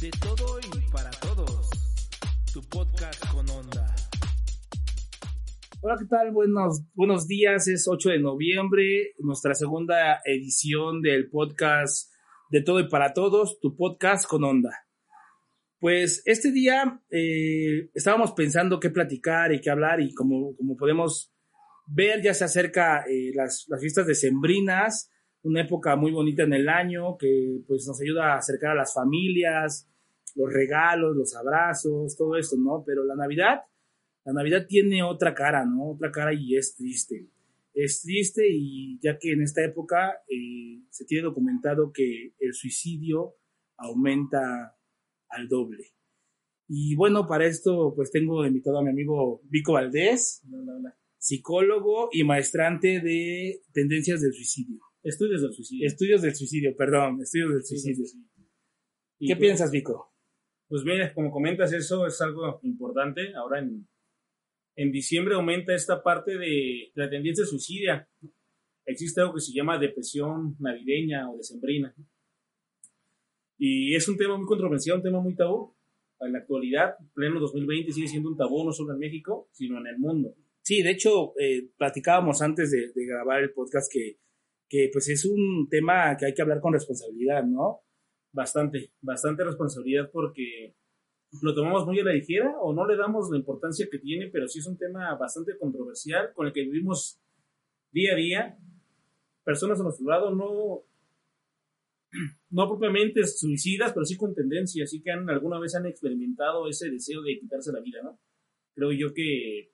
De todo y para todos. Tu podcast con onda. Hola, ¿qué tal? Buenos, buenos días. Es 8 de noviembre, nuestra segunda edición del podcast De todo y para todos, tu podcast con onda. Pues este día eh, estábamos pensando qué platicar y qué hablar y como, como podemos ver ya se acerca eh, las, las fiestas decembrinas, una época muy bonita en el año que pues nos ayuda a acercar a las familias, los regalos, los abrazos, todo esto, ¿no? Pero la Navidad, la Navidad tiene otra cara, ¿no? Otra cara y es triste. Es triste y ya que en esta época eh, se tiene documentado que el suicidio aumenta al doble. Y bueno, para esto pues tengo invitado a mi amigo Vico Valdés, psicólogo y maestrante de tendencias del suicidio. Estudios del suicidio. Estudios del suicidio, perdón, estudios del suicidio. ¿Qué piensas, Vico? Pues bien, como comentas, eso es algo importante. Ahora en, en diciembre aumenta esta parte de, la tendencia suicidia. Existe algo que se llama depresión navideña o decembrina. Y es un tema muy controversial, un tema muy tabú. En la actualidad, pleno 2020, sigue siendo un tabú no solo en México, sino en el mundo. Sí, de hecho, eh, platicábamos antes de, de, grabar el podcast que, que pues es un tema que hay que hablar con responsabilidad, ¿no? Bastante, bastante responsabilidad porque lo tomamos muy a la ligera o no le damos la importancia que tiene, pero sí es un tema bastante controversial con el que vivimos día a día. Personas a nuestro lado no, no propiamente suicidas, pero sí con tendencia, así que han, alguna vez han experimentado ese deseo de quitarse la vida, ¿no? Creo yo que,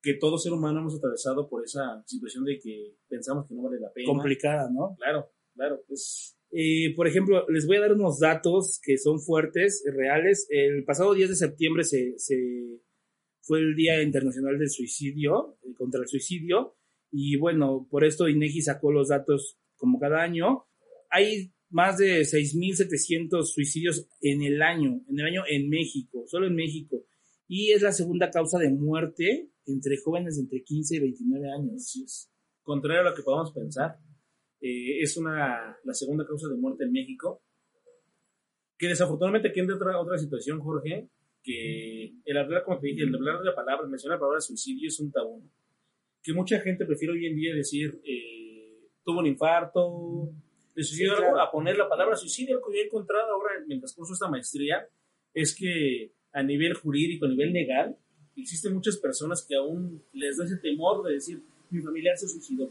que todo ser humano hemos atravesado por esa situación de que pensamos que no vale la pena. Complicada, ¿no? Claro, claro, pues... Eh, por ejemplo, les voy a dar unos datos que son fuertes, reales. El pasado 10 de septiembre se, fue el Día Internacional del Suicidio, eh, contra el suicidio, y bueno, por esto INEGI sacó los datos como cada año. Hay más de 6.700 suicidios en el año, en el año en México, solo en México. Y es la segunda causa de muerte entre jóvenes de entre 15 y 29 años. Contrario a lo que podamos pensar, eh, es una, la segunda causa de muerte en México. Que desafortunadamente aquí entra otra, otra situación, Jorge, que el hablar, como te dije, el hablar de la palabra, mencionar la palabra suicidio es un tabú. Que mucha gente prefiere hoy en día decir, eh, tuvo un infarto, sí, claro. a poner la palabra suicidio. Lo que yo he encontrado ahora mientras curso esta maestría es que a nivel jurídico, a nivel legal, existen muchas personas que aún les da ese temor de decir, mi familiar se suicidó.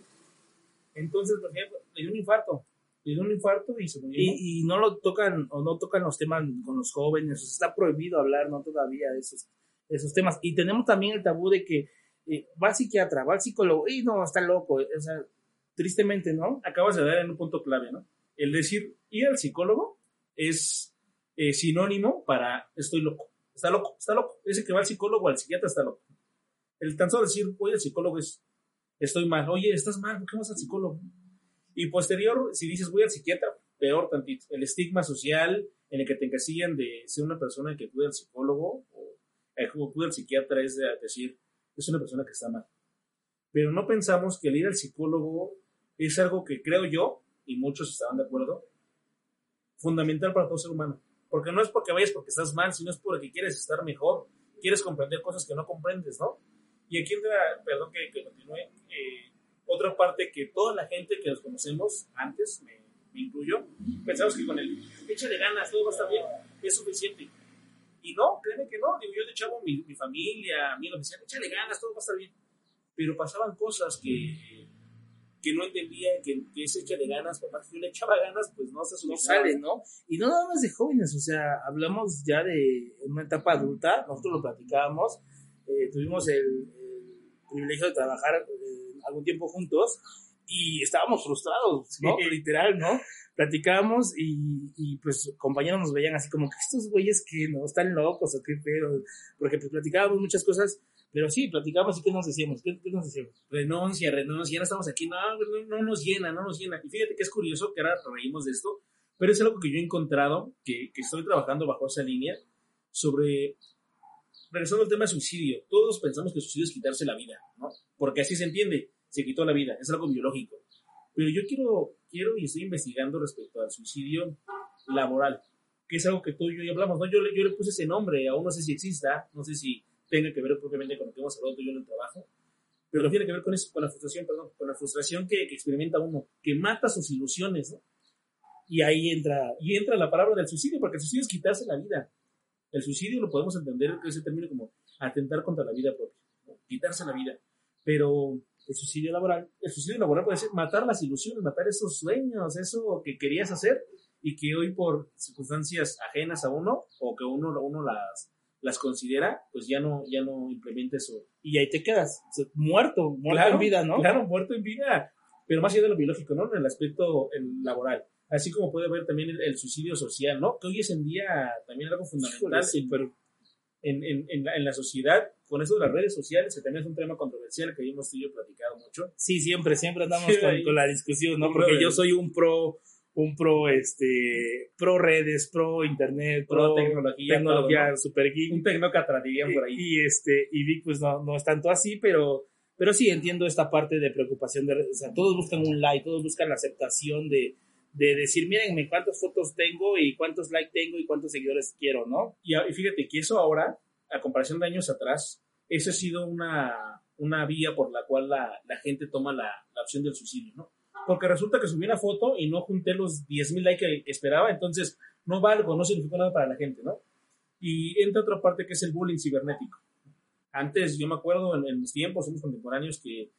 Entonces, por ejemplo, le dio un infarto, le dio un infarto y se murió. Y, y, no lo tocan, o no tocan los temas con los jóvenes, está prohibido hablar, ¿no? Todavía de esos, de esos temas. Y tenemos también el tabú de que eh, va al psiquiatra, va al psicólogo, y no, está loco, o sea, tristemente, ¿no? Acabas de dar en un punto clave, ¿no? El decir ir al psicólogo es eh, sinónimo para estoy loco está loco, está loco. Ese que va al psicólogo o al psiquiatra está loco. El tan solo decir, voy al psicólogo es, estoy mal. Oye, estás mal, ¿por qué vas al psicólogo? Y posterior, si dices, voy al psiquiatra, peor tantito. El estigma social en el que te encasillan de ser una persona que acude al psicólogo o que acude al psiquiatra es de decir, es una persona que está mal. Pero no pensamos que el ir al psicólogo es algo que creo yo, y muchos estaban de acuerdo, fundamental para todo ser humano. Porque no es porque vayas porque estás mal, sino es porque quieres estar mejor, quieres comprender cosas que no comprendes, ¿no? Y aquí entra, perdón que, que continúe, eh, otra parte que toda la gente que nos conocemos antes, me, me incluyo, pensamos que con el échale ganas, todo va a estar bien, es suficiente. Y no, créeme que no, digo, yo de chavo, mi, mi familia, amigos, me decían, échale ganas, todo va a estar bien. Pero pasaban cosas que que no entendía que, que ese echa de ganas, más que yo le echaba ganas, pues no se no sale, ¿no? Y no nada más de jóvenes, o sea, hablamos ya de una etapa adulta, nosotros lo platicábamos, eh, tuvimos el, el, privilegio de trabajar eh, algún tiempo juntos y estábamos frustrados, ¿no? Literal, ¿no? Platicábamos y, y, pues compañeros nos veían así como que estos güeyes que no están locos o qué pedo, porque pues platicábamos muchas cosas pero sí, platicamos y ¿qué nos decíamos? ¿Qué, qué nos decíamos? Renuncia, renuncia, ya no estamos aquí, no, no, no, nos llena, no nos llena. Y fíjate que es curioso que ahora reímos de esto, pero es algo que yo he encontrado, que, que estoy trabajando bajo esa línea, sobre, regresando al tema de suicidio, todos pensamos que el suicidio es quitarse la vida, ¿no? Porque así se entiende, se quitó la vida, es algo biológico. Pero yo quiero, quiero y estoy investigando respecto al suicidio laboral. que es algo que tú y yo ya hablamos, ¿no? Yo, le- puse ese nombre, aún no sé si exista, no sé si tenga que ver propiamente con lo que hemos hablado tú y yo en el trabajo, pero tiene que ver con eso, con la frustración, perdón, con la frustración que, que experimenta uno, que mata sus ilusiones, ¿no? Y ahí entra, Y entra la palabra del suicidio, porque el suicidio es quitarse la vida. El suicidio lo podemos entender que ese término como atentar contra la vida propia, quitarse la vida. Pero el suicidio laboral. el suicidio laboral puede ser matar las ilusiones, matar esos sueños, eso que querías hacer y que hoy por circunstancias ajenas a uno o que uno, uno las, las considera, pues ya no, ya no implementa eso. Y ahí te quedas, muerto, muerto Claro, en vida, ¿no? Claro, muerto en vida, pero más allá de lo biológico, ¿no? En el aspecto el laboral. Así como puede haber también el, el suicidio social, ¿no? Que hoy es en día también algo fundamental sí, pero en, en, en la, en la sociedad, con eso de las redes sociales, que también es un tema controversial que hemos tú platicado mucho. sí, siempre, siempre andamos Sí, con, con la discusión, ¿no? Porque yo soy un pro, un pro, este, pro redes, pro internet, Pro pro, tecnología, tecnología, todo, ¿no? super geek. Un tecnócrata, dirían por ahí. Y, y, este, y Vic, pues no, no es tanto así, pero, pero sí entiendo esta parte de preocupación. De, o sea, todos buscan un like, todos buscan la aceptación de, de decir, mírenme cuántas fotos tengo y cuántos likes tengo y cuántos seguidores quiero, ¿no? Y, y fíjate que eso ahora, a comparación de años atrás, eso ha sido una, una vía por la cual la, la gente toma la, la opción del suicidio, ¿no? Porque resulta que subí una foto y no junté los 10.000 likes que esperaba, entonces no valgo, no significó nada para la gente, ¿no? Y entra otra parte que es el bullying cibernético. Antes, yo me acuerdo en, en mis tiempos, somos contemporáneos, que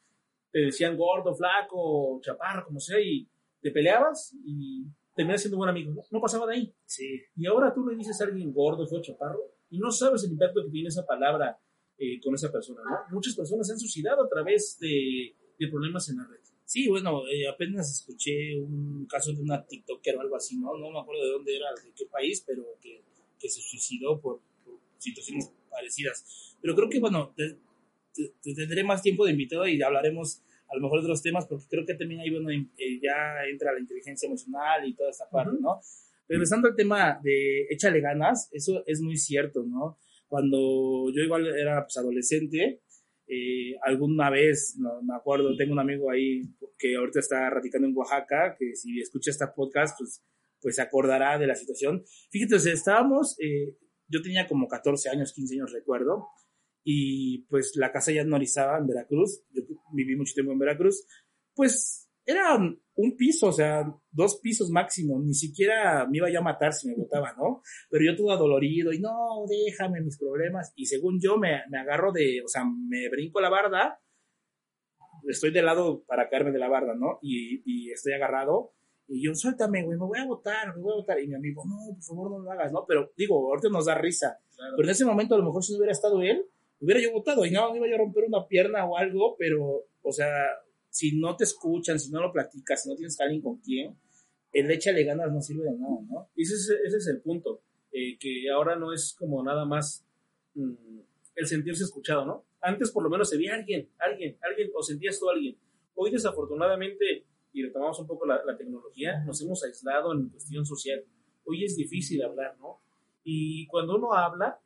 te decían gordo, flaco, chaparro, como sea, y te peleabas y terminas siendo buen amigo. No, no pasaba de ahí. Sí. Y ahora tú le dices a alguien gordo, feo, chaparro, y no sabes el impacto que tiene esa palabra eh, con esa persona, ¿no? Muchas personas se han suicidado a través de, de problemas en la red. Sí, bueno, eh, apenas escuché un caso de una TikToker o algo así, ¿no? No me acuerdo de dónde era, de qué país, pero que, que se suicidó por, por situaciones parecidas. Pero creo que, bueno, te, te- te tendré más tiempo de invitado y hablaremos a lo mejor de los temas, porque creo que también ahí, bueno, eh, ya entra la inteligencia emocional y toda esta parte, Ujú. ¿no? Regresando al tema de échale ganas, eso es muy cierto, ¿no? Cuando yo igual era pues, adolescente, eh, alguna vez, no me acuerdo, tengo un amigo ahí que ahorita está radicando en Oaxaca, que si escucha este podcast, pues, pues se acordará de la situación. Fíjate, o sea, estábamos, eh, yo tenía como 14 años, 15 años, recuerdo, y pues la casa ya en Orizaba, en Veracruz, yo viví mucho tiempo en Veracruz, pues era un piso, o sea, dos pisos máximo, ni siquiera me iba yo a matar si me botaba, ¿no? Pero yo todo adolorido y no, déjame mis problemas, y según yo me, me agarro de, o sea, me brinco la barda, estoy de lado para caerme de la barda, ¿no? Y, y estoy agarrado, y yo, suéltame, güey, me voy a botar, me voy a botar, y mi amigo, no, por favor no lo hagas, ¿no? Pero digo, ahorita nos da risa, Claro. pero en ese momento a lo mejor si no hubiera estado él, hubiera yo votado y no, me iba yo a romper una pierna o algo, pero, o sea, si no te escuchan, si no lo platicas, si no tienes a alguien con quien, el échale ganas no sirve de nada, ¿no? Ese es, ese es el punto, eh, que ahora no es como nada más mm, el sentirse escuchado, ¿no? Antes por lo menos se veía alguien, alguien, alguien, o sentías tú a alguien. Hoy desafortunadamente, y retomamos un poco la, la tecnología, nos hemos aislado en cuestión social. Hoy es difícil hablar, ¿no? Y cuando uno habla,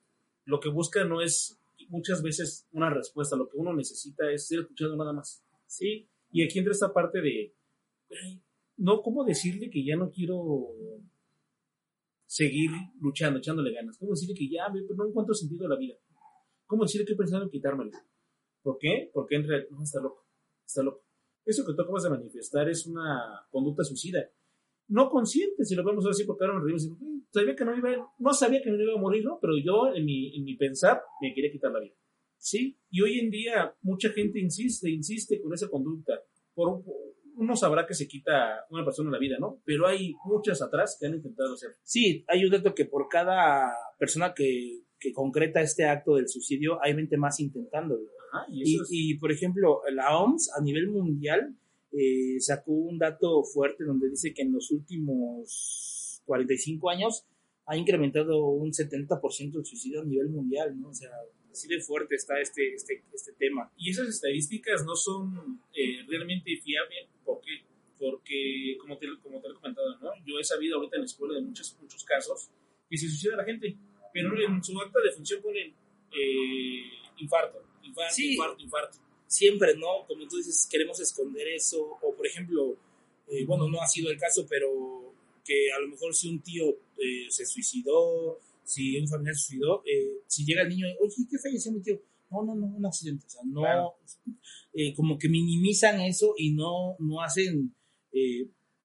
lo que busca no es muchas veces una respuesta, lo que uno necesita es ser escuchado nada más. ¿Sí? Y aquí entra esta parte de, "Güey, no, ¿cómo decirle que ya no quiero seguir luchando, echándole ganas? ¿Cómo decirle que ya no encuentro sentido a la vida? ¿Cómo decirle que he pensado en quitármelo? ¿Por qué? Porque en realidad, no, está loco, está loco. Eso que tú acabas de manifestar es una conducta suicida. No consciente, si lo vemos así, porque ahora nos reímos y decimos, "Mm, sabía que no iba, no sabía que no iba a morir, ¿no? Pero yo, en mi, en mi pensar, me quería quitar la vida. ¿Sí? Y hoy en día, mucha gente insiste, insiste con esa conducta. Por, uno sabrá que se quita una persona la vida, ¿no? Pero hay muchas atrás que han intentado hacerlo. Sí, hay un dato que por cada persona que, que concreta este acto del suicidio, hay 20 más intentándolo. Ajá, y Y, es- y, por ejemplo, la OMS a nivel mundial eh, sacó un dato fuerte donde dice que en los últimos 45 años ha incrementado un 70% el suicidio a nivel mundial, ¿no? O sea, así de fuerte está este, este, este tema. Y esas estadísticas no son eh, realmente fiables. ¿Por qué? Porque, como te, como te he comentado, ¿no? yo he sabido ahorita en la escuela de muchos, muchos casos que se suicida la gente, pero en su acta de función ponen eh, infarto, infarto, Sí. infarto, infarto. Siempre, ¿no? Como tú dices, queremos esconder eso, o por ejemplo, eh, bueno, no ha sido el caso, pero que a lo mejor si un tío eh, se suicidó, si un familiar se suicidó, eh, si llega el niño, oye, ¿qué falleció mi tío? No, no, no, un accidente. O sea, no, eh, como que minimizan eso y no, no hacen,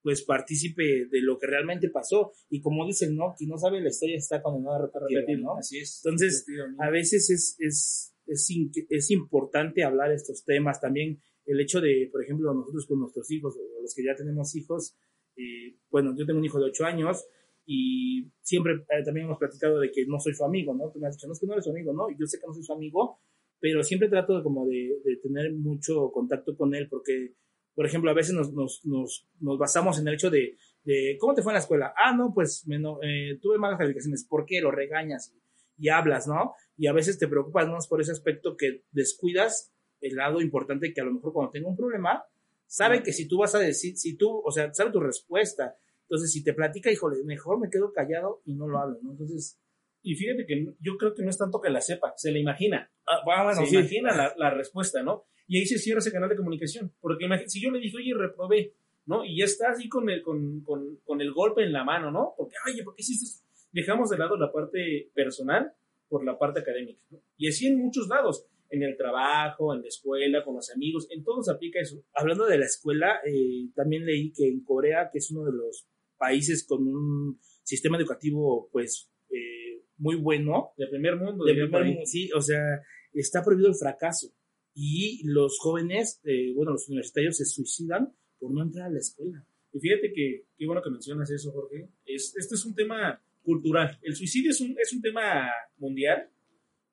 pues, partícipe de lo que realmente pasó. Y como dicen, ¿no? Quien no sabe la historia está condenado a repetir, ¿no? Así es. Entonces, a veces es, es, es, es importante hablar estos temas. También el hecho de, por ejemplo, nosotros con nuestros hijos, o los que ya tenemos hijos, eh, bueno, yo tengo un hijo de 8 años y siempre eh, también hemos platicado de que no soy su amigo, ¿no? Tú me has dicho, no es que no eres su amigo, ¿no? Yo sé que no soy su amigo, pero siempre trato de, como de, tener mucho contacto con él porque, por ejemplo, a veces nos, nos, nos, basamos en el hecho de, de, ¿cómo te fue en la escuela? Ah, no, pues me eh, tuve malas calificaciones. ¿Por qué? Lo regañas y, hablas, ¿no? Y a veces te preocupas más por ese aspecto que descuidas el lado importante que a lo mejor cuando tenga un problema, sabe que si tú vas a decir, si tú, o sea, sabe tu respuesta. Entonces, si te platica, híjole, mejor me quedo callado y no lo hablo, ¿no? Entonces. Y fíjate que yo creo que no es tanto que la sepa, se la imagina. Ah, bueno, se imagina la, la, respuesta, ¿no? Y ahí se cierra ese canal de comunicación. Porque si yo le dije, oye, reprobé, ¿no? Y ya está así con el, con, con, con el golpe en la mano, ¿no? Porque, oye, ¿por qué hiciste eso? Dejamos de lado la parte personal por la parte académica, ¿no? Y así en muchos lados en el trabajo, en la escuela, con los amigos, en todo se aplica eso. Hablando de la escuela, eh, también leí que en Corea, que es uno de los países con un sistema educativo, pues, eh, muy bueno. De primer mundo. De primer mundo, sí, o sea, está prohibido el fracaso. Y los jóvenes, eh, bueno, los universitarios se suicidan por no entrar a la escuela. Y fíjate que, qué bueno que mencionas eso, Jorge. Es, este es un tema cultural. El suicidio es un, es un tema mundial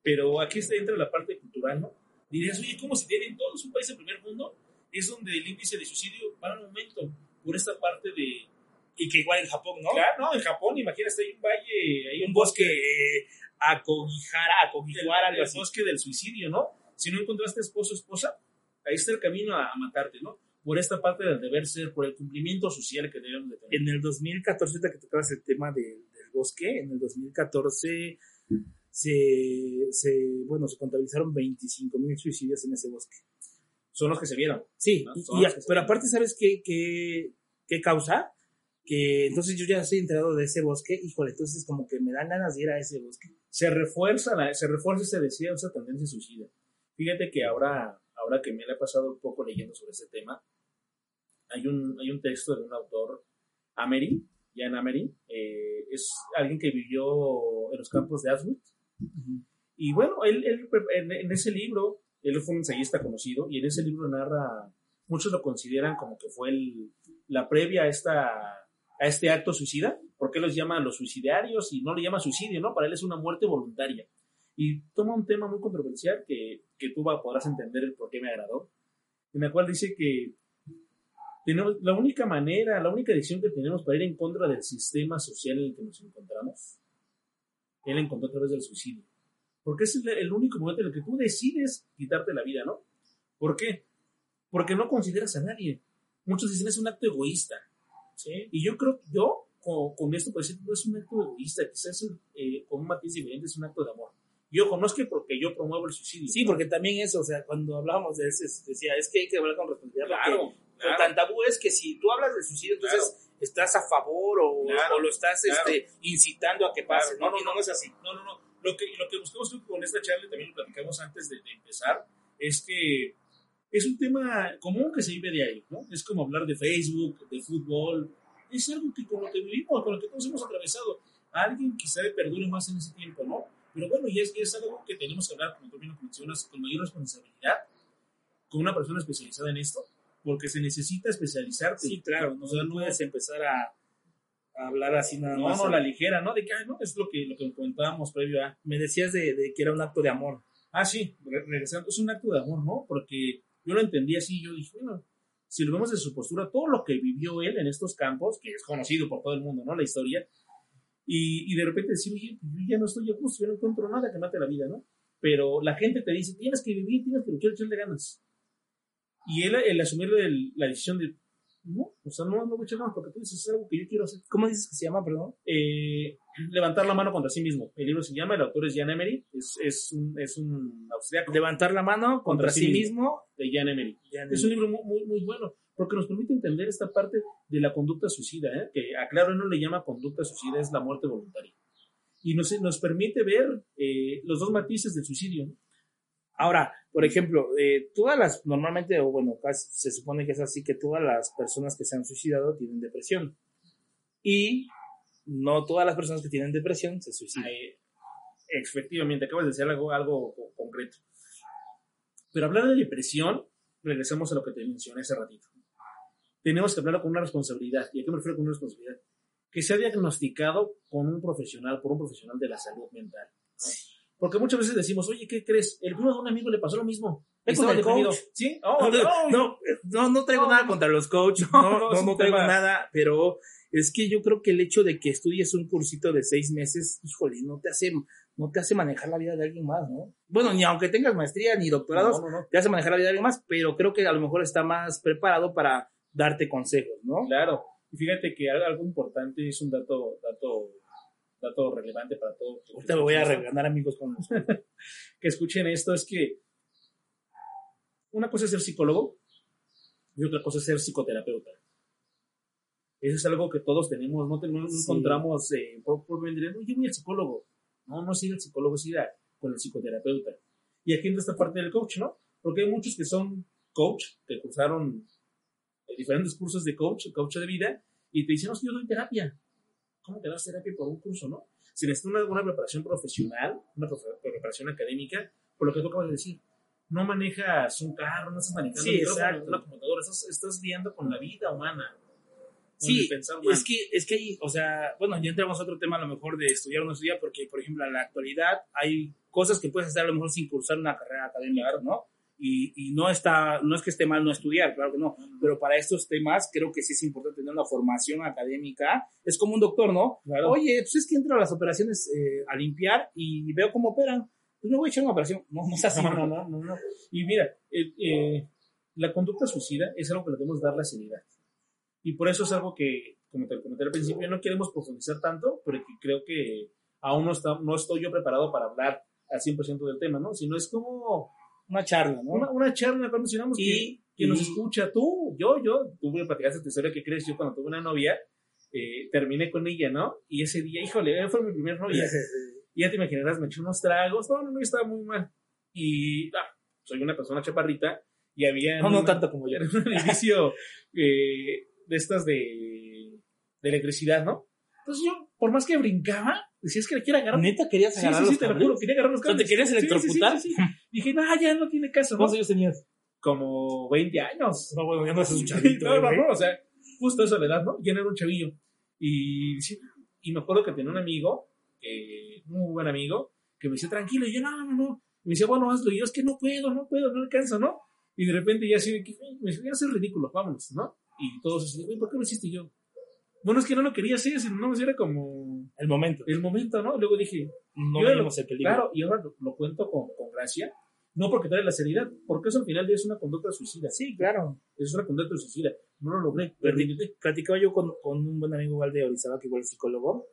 pero aquí está entra la parte cultural, ¿no? Dirías, oye, ¿cómo se tiene en todos un país del primer mundo? Es donde el índice de suicidio va un aumento por esta parte de... Y que igual en Japón, ¿no? Claro, no, en Japón, imagínate, hay un valle, hay un, bosque, eh, Akogihara, el, bosque del suicidio, ¿no? Si no encontraste esposo esposa, ahí está el camino a, matarte, ¿no? Por esta parte del deber ser, por el cumplimiento social que debemos de tener. En el 2014, que tocabas el tema de, del bosque, en el 2014 se, se, bueno, se contabilizaron 25 mil suicidios en ese bosque. Son los que se vieron. Sí, pero aparte, ¿sabes qué, qué, qué causa? Que entonces yo ya estoy enterado de ese bosque, híjole, entonces como que me dan ganas de ir a ese bosque. Se refuerza, la, se refuerza ese deseo, esa tendencia suicida. Fíjate que ahora, ahora que me le ha pasado un poco leyendo sobre ese tema, hay un, hay un texto de un autor, Amery, Jan Amery, eh, es alguien que vivió en los campos de Auschwitz, y bueno, él, él en, ese libro, él fue un ensayista conocido y en ese libro narra, muchos lo consideran como que fue el, la previa a, esta, a este acto suicida, porque los llaman los suicidarios y no le llama suicidio, ¿no? Para él es una muerte voluntaria. Y toma un tema muy controversial que, que tú podrás entender el por qué me agradó, en la cual dice que tenemos, la única manera, la única decisión que tenemos para ir en contra del sistema social en el que nos encontramos él encontró a través del suicidio. Porque es el, único momento en el que tú decides quitarte la vida, ¿no? ¿Por qué? Porque no consideras a nadie. Muchos dicen es un acto egoísta. ¿sí? Y yo creo, yo con, esto puedo decir, no es un acto egoísta, quizás eh, con un matiz diferente es un acto de amor. Y ojo, no es que porque yo promuevo el suicidio. Sí, porque también eso, o sea, cuando hablábamos de eso, decía, es que hay que hablar con responsabilidad. Claro, claro. tan tabú es que si tú hablas del suicidio, entonces estás a favor o, lo estás este, incitando a que pase. no, no, no, es así. No, no, no. Lo que, lo que buscamos con esta charla, también lo platicamos antes de, empezar, es que es un tema común que se vive de ahí, ¿no? Es como hablar de Facebook, de fútbol, es algo que con lo que vivimos, con lo que todos hemos atravesado, alguien quizá le perdure más en ese tiempo, ¿no? Pero bueno, y es, es algo que tenemos que hablar, como tú bien mencionas, con mayor responsabilidad, con una persona especializada en esto, porque se necesita especializarte. Sí, claro, no, no puedes empezar a, hablar así nada más. No, no, la ligera, ¿no? De que, no, es lo que, lo que comentábamos previo a. Me decías de, de, que era un acto de amor. Ah, sí, regresando, es un acto de amor, ¿no? Porque yo lo entendí así, yo dije, bueno, si lo vemos de su postura, todo lo que vivió él en estos campos, que es conocido por todo el mundo, ¿no? La historia, y, y de repente decir, oye, yo ya no estoy a gusto, yo no encuentro nada que mate la vida, ¿no? Pero la gente te dice, tienes que vivir, tienes que luchar, echarle ganas. Y él, el asumir la decisión de No, o sea, no, no voy a echar ganas porque tú dices, es algo que yo quiero hacer. ¿Cómo dices que se llama, perdón? Eh, levantar la mano contra sí mismo. El libro se llama, el autor es Jan Emery, es, es, un, es un austriaco. Levantar la mano contra, sí mismo. De Jan Emery. Es un libro muy, muy, muy bueno porque nos permite entender esta parte de la conducta suicida, ¿eh? que a Claro no le llama conducta suicida, es la muerte voluntaria. Y nos, nos permite ver eh, los dos matices del suicidio. ¿no? Ahora, por ejemplo, eh, todas las, normalmente, o bueno, casi se supone que es así, que todas las personas que se han suicidado tienen depresión. Y no todas las personas que tienen depresión se suicidan. efectivamente, acabas de decir algo, algo concreto. Pero hablar de depresión, regresamos a lo que te mencioné hace ratito. Tenemos que hablarlo con una responsabilidad. ¿Y a qué me refiero con una responsabilidad? Que sea diagnosticado con un profesional, por un profesional de la salud mental. Porque muchas veces decimos, oye, ¿qué crees? El primo de un amigo le pasó lo mismo. el coach. ¿Sí? Oh, no, no, no, traigo nada contra los coaches. No, no, no, traigo nada, pero es que yo creo que el hecho de que estudies un cursito de seis meses, híjole, no te hace, no te hace manejar la vida de alguien más, ¿no? Bueno, ni aunque tengas maestría ni doctorados, te hace manejar la vida de alguien más, pero creo que a lo mejor está más preparado para darte consejos, ¿no? Claro. Y fíjate que algo importante es un dato, dato dato relevante para todos. Ahorita me voy a regalar amigos con que escuchen esto, es que una cosa es ser psicólogo y otra cosa es ser psicoterapeuta. Eso es algo que todos tenemos, no, tenemos, encontramos eh, por, por vender, no, yo voy al psicólogo. No, no sigue el psicólogo, sigue con el psicoterapeuta. Y aquí entra esta parte del coach, ¿no? Porque hay muchos que son coach, que cursaron diferentes cursos de coach, coach de vida, y te dicen, no, es que yo doy terapia. ¿Cómo te das terapia por un curso, no? Si necesitas una, preparación profesional, una preparación académica, por lo que tú acabas de decir, no manejas un carro, no estás manejando sí, una computadora, estás, estás lidiando con la vida humana. Sí, es que, es que hay, o sea, bueno, ya entramos a otro tema a lo mejor de estudiar o no estudiar, porque, por ejemplo, en la actualidad hay cosas que puedes hacer a lo mejor sin cursar una carrera académica, ¿no? Y, y, no está, no es que esté mal no estudiar, claro que no, pero para estos temas creo que sí es importante tener una formación académica. Es como un doctor, ¿no? Oye, pues es que entro a las operaciones eh, a limpiar y veo cómo operan. Pues no voy a echar una operación. No, no es así. No, no, no, no. Y mira, eh, eh, la conducta suicida es algo que le debemos dar la seriedad. Y por eso es algo que, como te comenté al principio, no queremos profundizar tanto, porque creo que aún no, está, no estoy yo preparado para hablar al 100% del tema, ¿no? Sino es como una charla, ¿no? Una, una charla cuando mencionamos y, que, nos escucha tú, yo, yo, tú me platicaste tu historia que crees, yo cuando tuve una novia, eh, terminé con ella, ¿no? Y ese día, híjole, fue mi primer novia. y ya te imaginarás, me eché unos tragos, no, no, no, estaba muy mal. Y, ah, soy una persona chaparrita, y había... No, no tanto como yo. En un edificio eh, de estas de, de electricidad, ¿no? Entonces yo, por más que brincaba, decías que le quiero agarrar. ¿Neta querías agarrar sí, sí, sí, te lo juro, quería agarrar los cables. ¿Te querías electrocutar? Sí, sí, Dije, no, ya no tiene caso. ¿Cuántos años tenías? Como 20 años. No, bueno, ya no es un chavito. no, no, no, o sea, justo esa edad, ¿no? Ya no era un chavillo. Y, y me acuerdo que tenía un amigo, que, muy buen amigo, que me decía, tranquilo, y yo, no, no, no. Y me decía, bueno, hazlo. Y yo, es que no puedo, no puedo, no alcanzo, ¿no? Y de repente ya así, me decía, ya es ridículo, vámonos, ¿no? Y todos así, ¿por qué lo hiciste yo? Bueno, es que no lo quería hacer, sino no, era como... El momento. El momento, ¿no? Luego dije... No vemos el peligro. Claro, y ahora lo, cuento con, con, gracia, no porque trae la seriedad, porque eso al final es una conducta suicida. Sí, claro. Es una conducta suicida. No lo logré. Platicaba yo con, con, un buen amigo igual de Orizaba, que igual es psicólogo,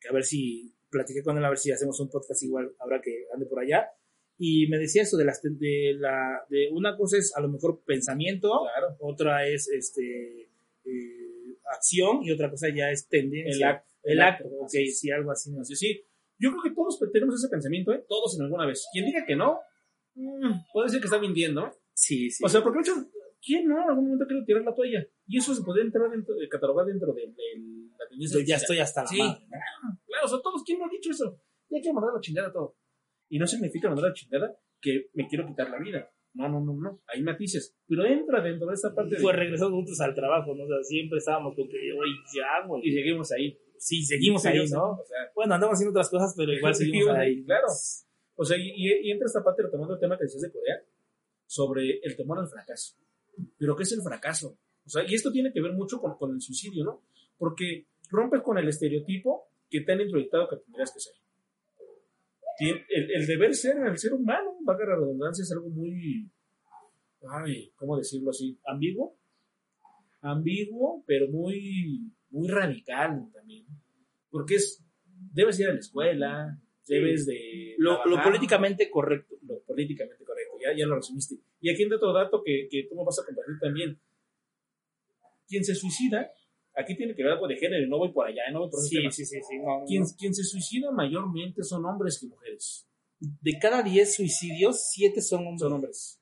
que a ver si... Platiqué con él a ver si hacemos un podcast igual, ahora que ande por allá. Y me decía eso de, las, de, la, de una cosa es a lo mejor pensamiento, claro. otra es este... Eh, acción y otra cosa ya es tendencia. El acto. El, acto, ok, sí, algo así. ¿no? Sí, sí. Yo creo que todos tenemos ese pensamiento, ¿eh? Todos en alguna vez. Quien diga que no, mm, puede ser que está mintiendo. Sí, sí. O sea, porque muchos, ¿quién no en algún momento quiere tirar la toalla? Y eso se puede entrar dentro, de, catalogar dentro de, la tendencia. Yo ya estoy hasta la sí, madre. Claro, o sea, todos, ¿quién no ha dicho eso? Ya que mandar la chingada todo. Y no significa mandar la chingada que me quiero quitar la vida. No, no, no, no. Hay matices. Pero entra dentro de esa parte. Fue regresando juntos al trabajo, ¿no? O sea, siempre estábamos con que, oye, ya, güey. Y seguimos ahí. Sí, seguimos ahí, ¿no? O sea, bueno, andamos haciendo otras cosas, pero igual seguimos, ahí. Claro. O sea, y, y, entra esta parte retomando el tema que decías de Corea, sobre el temor al fracaso. Pero, ¿qué es el fracaso? O sea, y esto tiene que ver mucho con, con el suicidio, ¿no? Porque rompes con el estereotipo que te han introyectado que tendrías que ser el, deber ser el ser humano, valga la redundancia, es algo muy, ay, ¿cómo decirlo así? Ambiguo. ambiguo, pero muy, muy radical también. Porque es, debes ir a la escuela, debes de... Lo, lo, políticamente correcto. Lo políticamente correcto, ya, ya lo resumiste. Y aquí hay otro dato que, que tú me vas a compartir también. Quien se suicida, aquí tiene que ver algo de género, no voy por allá, no voy por sí, sí, sí, sí, quien, quien se suicida mayormente son hombres que mujeres. De cada 10 suicidios, 7 son hombres. Son hombres.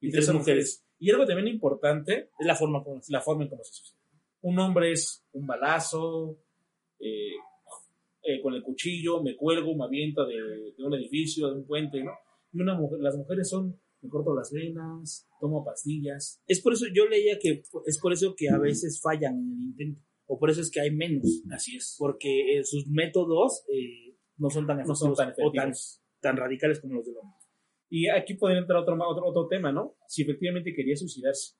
Y, 3 son mujeres. Y algo también importante es la forma como la forma en cómo se suicida. Un hombre es un balazo, eh, eh, con el cuchillo, me cuelgo, me aviento de, de, un edificio, de un puente, ¿no? Y una mujer, las mujeres son, me corto las venas, tomo pastillas. Es por eso, yo leía que es por eso que a veces fallan en el intento, o por eso es que hay menos. Así es. Porque eh, sus métodos eh, no son tan efectivos, no son tan, efectivos. o tan, tan, radicales como los del hombre. Y aquí podría entrar otro, otro, otro tema, ¿no? Si efectivamente quería suicidarse.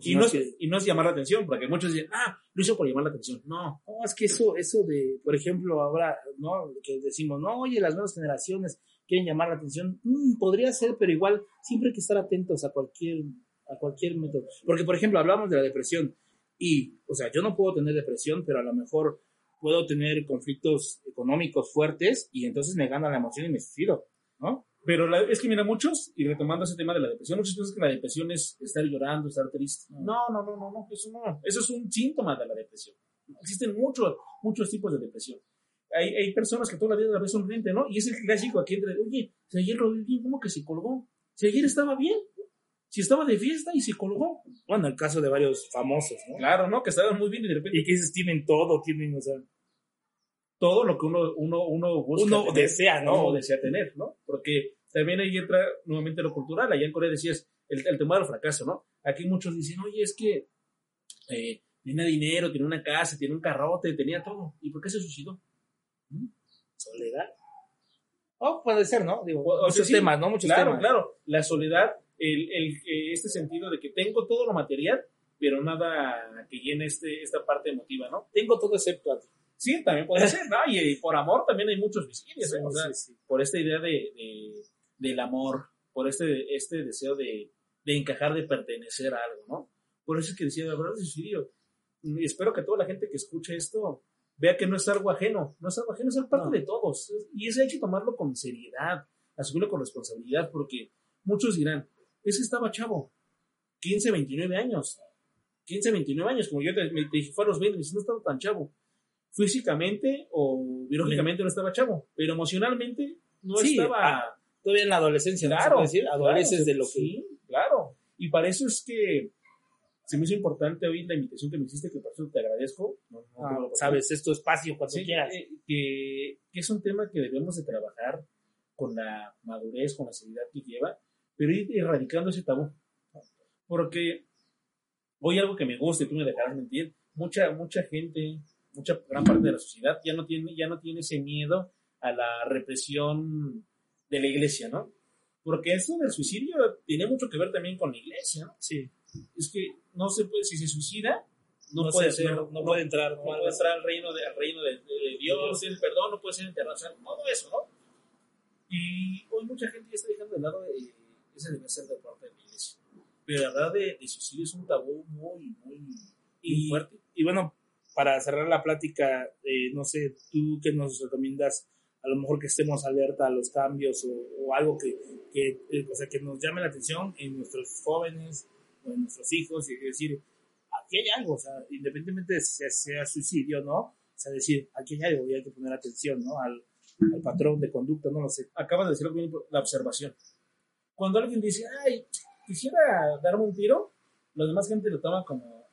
Y no, es, que, y no es llamar la atención, porque muchos dicen, ah, lo hizo por llamar la atención. No. No, es que eso, eso de, por ejemplo, ahora, ¿no? Que decimos, no, oye, las nuevas generaciones quieren llamar la atención. Mm, podría ser, pero igual siempre hay que estar atentos a cualquier, a cualquier método. Porque, por ejemplo, hablamos de la depresión. Y, o sea, yo no puedo tener depresión, pero a lo mejor puedo tener conflictos económicos fuertes y entonces me gana la emoción y me suicido, ¿no? Pero la, es que mira, muchos, y retomando ese tema de la depresión, muchos piensan que la depresión es estar llorando, estar triste. No, no, no, no, no, eso no. Eso es un síntoma de la depresión. Existen muchos, muchos tipos de depresión. Hay, hay personas que toda la vida la ven sonriente, ¿no? Y es el clásico aquí entre, oye, si ayer lo vi bien, ¿cómo que se colgó? Si ayer estaba bien, si estaba de fiesta y se colgó. Bueno, el caso de varios famosos, ¿no? Claro, ¿no? Que estaban muy bien y de repente. Y que dices, tienen todo, tienen, o sea todo lo que uno, uno, uno busca. Uno tener, desea, ¿no? Uno desea tener, ¿no? Porque también ahí entra nuevamente lo cultural. Allá en Corea decías el, el tema del fracaso, ¿no? Aquí muchos dicen, oye, es que eh, tenía dinero, tiene una casa, tiene un carrote, tenía todo. ¿Y por qué se suicidó? Soledad. Oh, puede ser, ¿no? Digo, o, muchos temas, ¿no? Muchos claro, temas. Claro, La soledad, el, el, este sentido de que tengo todo lo material, pero nada que llene este, esta parte emotiva, ¿no? Tengo todo excepto a ti. Sí, también puede ser, ¿no? Y, y, por amor también hay muchos suicidios, ¿eh? o sea, sí, sí. por esta idea de, de, del amor, por este, este deseo de, de, encajar, de pertenecer a algo, ¿no? Por eso es que decía, la verdad, suicidio. Espero que toda la gente que escuche esto vea que no es algo ajeno, no es algo ajeno, es parte no. de todos. Y eso hay que tomarlo con seriedad, asumirlo con responsabilidad, porque muchos dirán, ese estaba chavo, 15, 29 años, 15, 29 años, como yo te, te dije, fue a los 20, no estaba tan chavo físicamente o biológicamente no estaba chavo, pero emocionalmente no sí, estaba. Ah, todavía en la adolescencia, claro, ¿no decir? Adoleces claro, de lo que. Sí, claro. Y para eso es que se me hizo importante hoy la invitación que me hiciste, que por eso te agradezco. No, no ah, sabes, es tu espacio cuando sí, quieras. Eh, que, que, es un tema que debemos de trabajar con la madurez, con la seriedad que lleva, pero ir erradicando ese tabú. Porque hoy algo que me gusta, y tú me dejarás mentir, mucha, mucha gente mucha gran parte de la sociedad ya no tiene, ya no tiene ese miedo a la represión de la iglesia, ¿no? Porque eso del suicidio tiene mucho que ver también con la iglesia, ¿no? Sí. Es que no se puede, si se suicida, no, no puede ser, no, no, puede entrar, no, puede entrar al reino de, al reino de, de, Dios, el perdón, no puede ser enterrado, o sea, todo eso, ¿no? Y hoy mucha gente ya está dejando de lado de, ese debe ser de parte de la iglesia. Pero la verdad de, de suicidio es un tabú muy, muy, muy y, fuerte. Y bueno, para cerrar la plática, eh, no sé, tú qué nos recomiendas, a lo mejor que estemos alerta a los cambios o, o algo que, que, eh, o sea, que nos llame la atención en nuestros jóvenes o en nuestros hijos, y decir, aquí hay algo, o sea, independientemente de si sea suicidio o no, o sea, decir, aquí hay algo y hay que poner atención, ¿no? Al, al patrón de conducta, no lo sé. Acabas de decir bien, la observación. Cuando alguien dice, ay, quisiera darme un tiro, la demás gente lo toma como,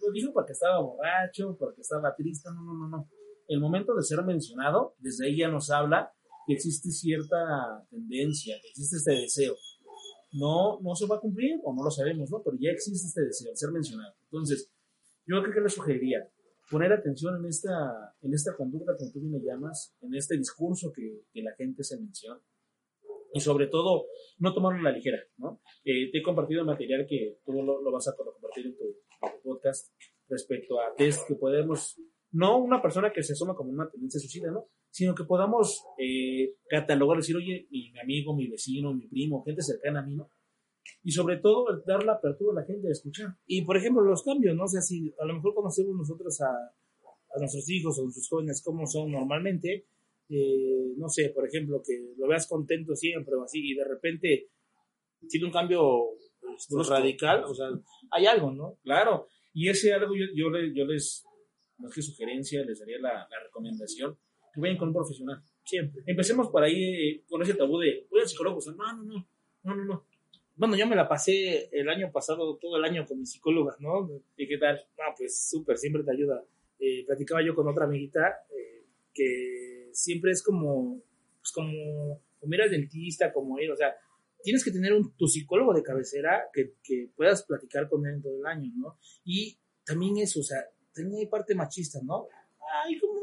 lo dijo porque estaba borracho, porque estaba triste, no, no, no, no. El momento de ser mencionado, desde ahí ya nos habla que existe cierta tendencia, que existe este deseo. No, no se va a cumplir o no lo sabemos, ¿no? Pero ya existe este deseo de ser mencionado. Entonces, yo creo que le sugeriría poner atención en esta, en esta conducta, como tú me llamas, en este discurso que, que la gente se menciona y sobre todo no tomarlo a la ligera, ¿no? Eh, te he compartido material que tú lo, lo vas a compartir en tu, en tu, podcast respecto a test que podemos, no una persona que se asoma como una tendencia suicida, ¿no? Sino que podamos eh, catalogar, decir, oye, mi amigo, mi vecino, mi primo, gente cercana a mí, ¿no? y sobre todo dar la apertura a la gente a escuchar. Y por ejemplo, los cambios, ¿no? O sea, si a lo mejor conocemos nosotros a, a nuestros hijos o nuestros jóvenes como son normalmente, eh, no sé, por ejemplo, que lo veas contento siempre o así y de repente tiene un cambio pues, radical, o sea, hay algo, ¿no? Claro, y ese algo yo, yo, les, yo les, más que sugerencia, les daría la, la recomendación que vayan con un profesional. Siempre. Empecemos por ahí eh, con ese tabú de, voy al psicólogo, o sea, no, no, no, no, no, no. Bueno, yo me la pasé el año pasado, todo el año con mi psicóloga, ¿no? ¿Y qué tal? Ah, pues súper, siempre te ayuda. Eh, platicaba yo con otra amiguita eh, que siempre es como, pues como, como ir al dentista, como ir, o sea, tienes que tener un, tu psicólogo de cabecera que, que puedas platicar con él todo el año, ¿no? Y también eso, o sea, tenía parte machista, ¿no? Ay, como,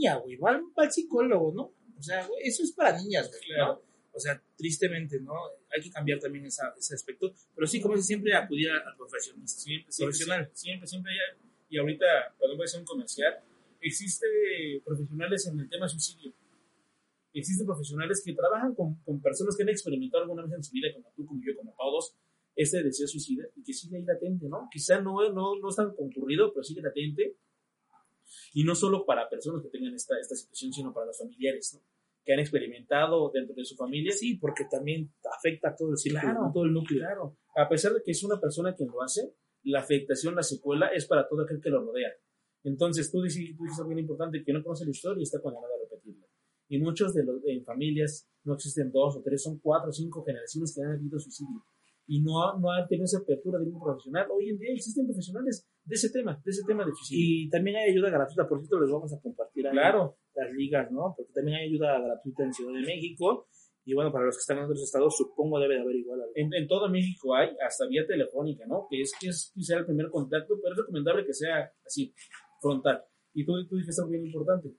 niña, güey, va, al psicólogo, ¿no? O sea, güey, eso es para niñas, güey, claro. O sea, tristemente, ¿no? Hay que cambiar también esa, ese aspecto. Pero sí, como siempre, acudir al profesionista. Siempre, siempre, profesional. Siempre, siempre. y ahorita, cuando voy a hacer un comercial, existe profesionales en el tema suicidio. Existen profesionales que trabajan con, con, personas que han experimentado alguna vez en su vida, como tú, como yo, como todos, este deseo suicida y que sigue ahí latente, ¿no? Quizá no, no, no es tan concurrido, pero sigue latente. Y no solo para personas que tengan esta, esta situación, sino para los familiares, ¿no? que han experimentado dentro de su familia. Sí, porque también afecta a todo el círculo, todo el núcleo. Claro, a pesar de que es una persona quien lo hace, la afectación, la secuela es para todo aquel que lo rodea. Entonces, tú dices, tú dices algo bien importante, que no conoce la historia y está condenado a repetirla. Y muchos de los en familias no existen dos o tres, son cuatro o cinco generaciones que han habido suicidio. Y no, no han tenido esa apertura de un profesional. Hoy en día existen profesionales de ese tema, de ese tema de suicidio. Y también hay ayuda gratuita, por cierto, les vamos a compartir ahí claro. las ligas, ¿no? Porque también hay ayuda gratuita en Ciudad de México. Y bueno, para los que están en otros estados, supongo debe de haber igual. En, en, todo México hay, hasta vía telefónica, ¿no? Que es, que es quizá el primer contacto, pero es recomendable que sea así, frontal. Y tú, tú dijiste algo bien importante.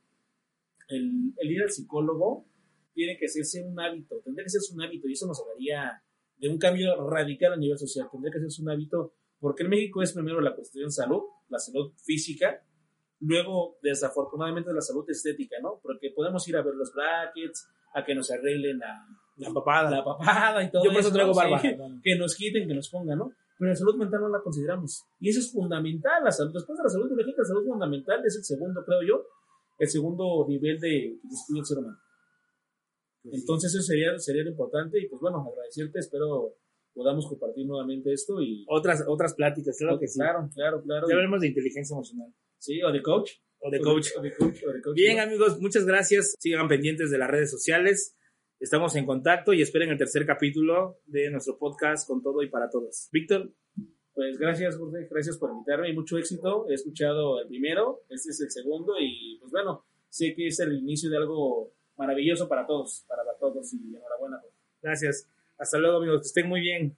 El, el, ir al psicólogo tiene que hacerse un hábito, tendría que ser un hábito, y eso nos hablaría de un cambio radical a nivel social. Tendría que ser un hábito, porque en México es primero la cuestión salud, la salud física, luego, desafortunadamente, la salud estética, ¿no? Porque podemos ir a ver los brackets, a que nos arreglen la, la papada, la papada y todo Yo por eso traigo barba. Sí, que nos quiten, que nos pongan, ¿no? pero la salud mental no la consideramos. Y eso es fundamental, la salud. Después de la salud biológica, la salud fundamental es el segundo, creo yo, el segundo nivel de estudio del ser humano. Pues Entonces eso sería, sería lo importante y pues bueno, agradecerte, espero podamos compartir nuevamente esto y... Otras, otras pláticas, claro que sí. Claro, claro, claro. Ya hablemos de inteligencia emocional. Sí, o de coach. O de coach. O de, coach, o de coach Bien ¿no? amigos, muchas gracias. Sigan pendientes de las redes sociales. Estamos en contacto y esperen el tercer capítulo de nuestro podcast con todo y para todos. Víctor. Pues gracias, Jorge, gracias por invitarme y mucho éxito. He escuchado el primero, este es el segundo y pues bueno, sé que es el inicio de algo maravilloso para todos, para todos y enhorabuena. Gracias. Hasta luego amigos, que estén muy bien.